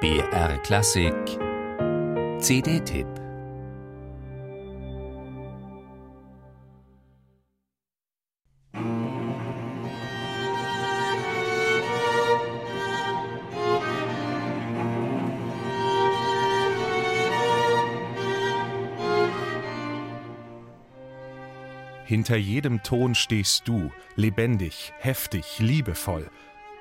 BR Klassik CD-Tipp Hinter jedem Ton stehst du, lebendig, heftig, liebevoll.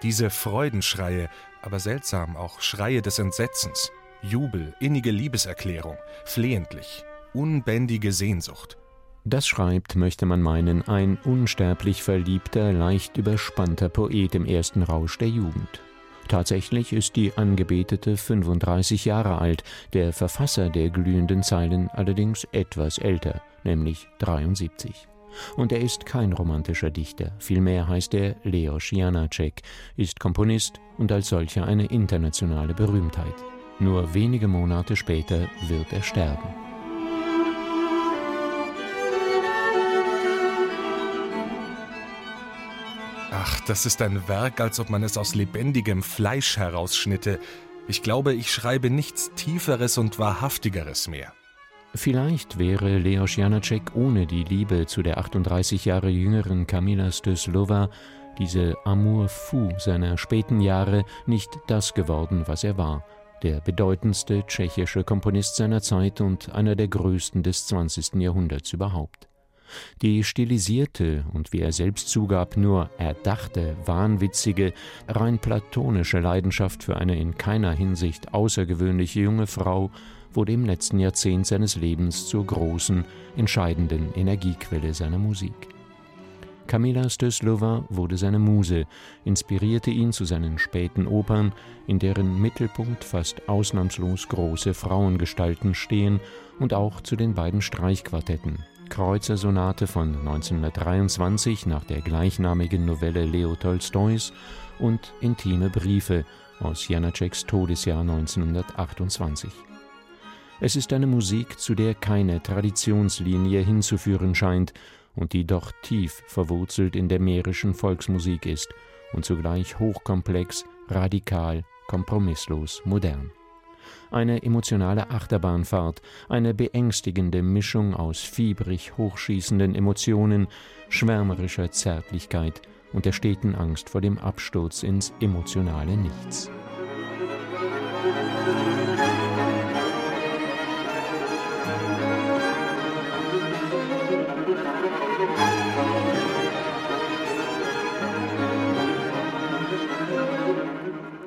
Diese Freudenschreie, aber seltsam auch Schreie des Entsetzens, Jubel, innige Liebeserklärung, flehentlich, unbändige Sehnsucht. Das schreibt, möchte man meinen, ein unsterblich verliebter, leicht überspannter Poet im ersten Rausch der Jugend. Tatsächlich ist die Angebetete 35 Jahre alt, der Verfasser der glühenden Zeilen allerdings etwas älter, nämlich 73. Und er ist kein romantischer Dichter, vielmehr heißt er Leos Janacek, ist Komponist und als solcher eine internationale Berühmtheit. Nur wenige Monate später wird er sterben. Ach, das ist ein Werk, als ob man es aus lebendigem Fleisch herausschnitte. Ich glaube, ich schreibe nichts Tieferes und Wahrhaftigeres mehr. Vielleicht wäre Leos Janacek ohne die Liebe zu der 38 Jahre jüngeren Kamila Stoeslova, diese Amour fou seiner späten Jahre, nicht das geworden, was er war, der bedeutendste tschechische Komponist seiner Zeit und einer der größten des 20. Jahrhunderts überhaupt. Die stilisierte und wie er selbst zugab, nur erdachte, wahnwitzige, rein platonische Leidenschaft für eine in keiner Hinsicht außergewöhnliche junge Frau wurde im letzten Jahrzehnt seines Lebens zur großen, entscheidenden Energiequelle seiner Musik. Kamila Stoeslova wurde seine Muse, inspirierte ihn zu seinen späten Opern, in deren Mittelpunkt fast ausnahmslos große Frauengestalten stehen, und auch zu den beiden Streichquartetten Kreuzersonate von 1923 nach der gleichnamigen Novelle Leo Tolstois und Intime Briefe aus Janaceks Todesjahr 1928. Es ist eine Musik, zu der keine Traditionslinie hinzuführen scheint und die doch tief verwurzelt in der mährischen Volksmusik ist und zugleich hochkomplex, radikal, kompromisslos modern. Eine emotionale Achterbahnfahrt, eine beängstigende Mischung aus fiebrig hochschießenden Emotionen, schwärmerischer Zärtlichkeit und der steten Angst vor dem Absturz ins emotionale Nichts.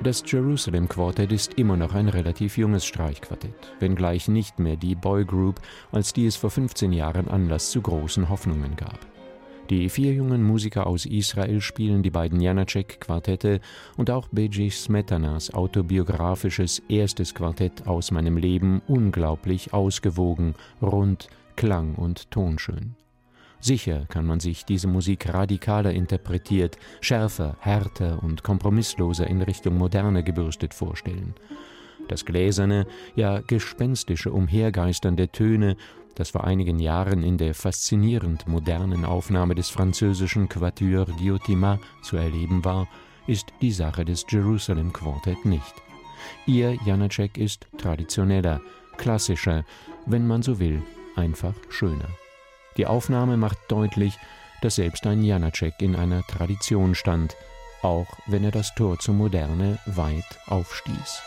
Das Jerusalem Quartet ist immer noch ein relativ junges Streichquartett, wenngleich nicht mehr die Boy Group, als die es vor 15 Jahren Anlass zu großen Hoffnungen gab. Die vier jungen Musiker aus Israel spielen die beiden Janacek-Quartette und auch Beji Smetanas autobiografisches erstes Quartett aus meinem Leben unglaublich ausgewogen, rund, klang- und tonschön. Sicher kann man sich diese Musik radikaler interpretiert, schärfer, härter und kompromissloser in Richtung Moderne gebürstet vorstellen. Das gläserne, ja gespenstische Umhergeistern der Töne, das vor einigen Jahren in der faszinierend modernen Aufnahme des französischen Quatuor Diotima zu erleben war, ist die Sache des Jerusalem Quartet nicht. Ihr Janacek ist traditioneller, klassischer, wenn man so will, einfach schöner. Die Aufnahme macht deutlich, dass selbst ein Janacek in einer Tradition stand, auch wenn er das Tor zur Moderne weit aufstieß.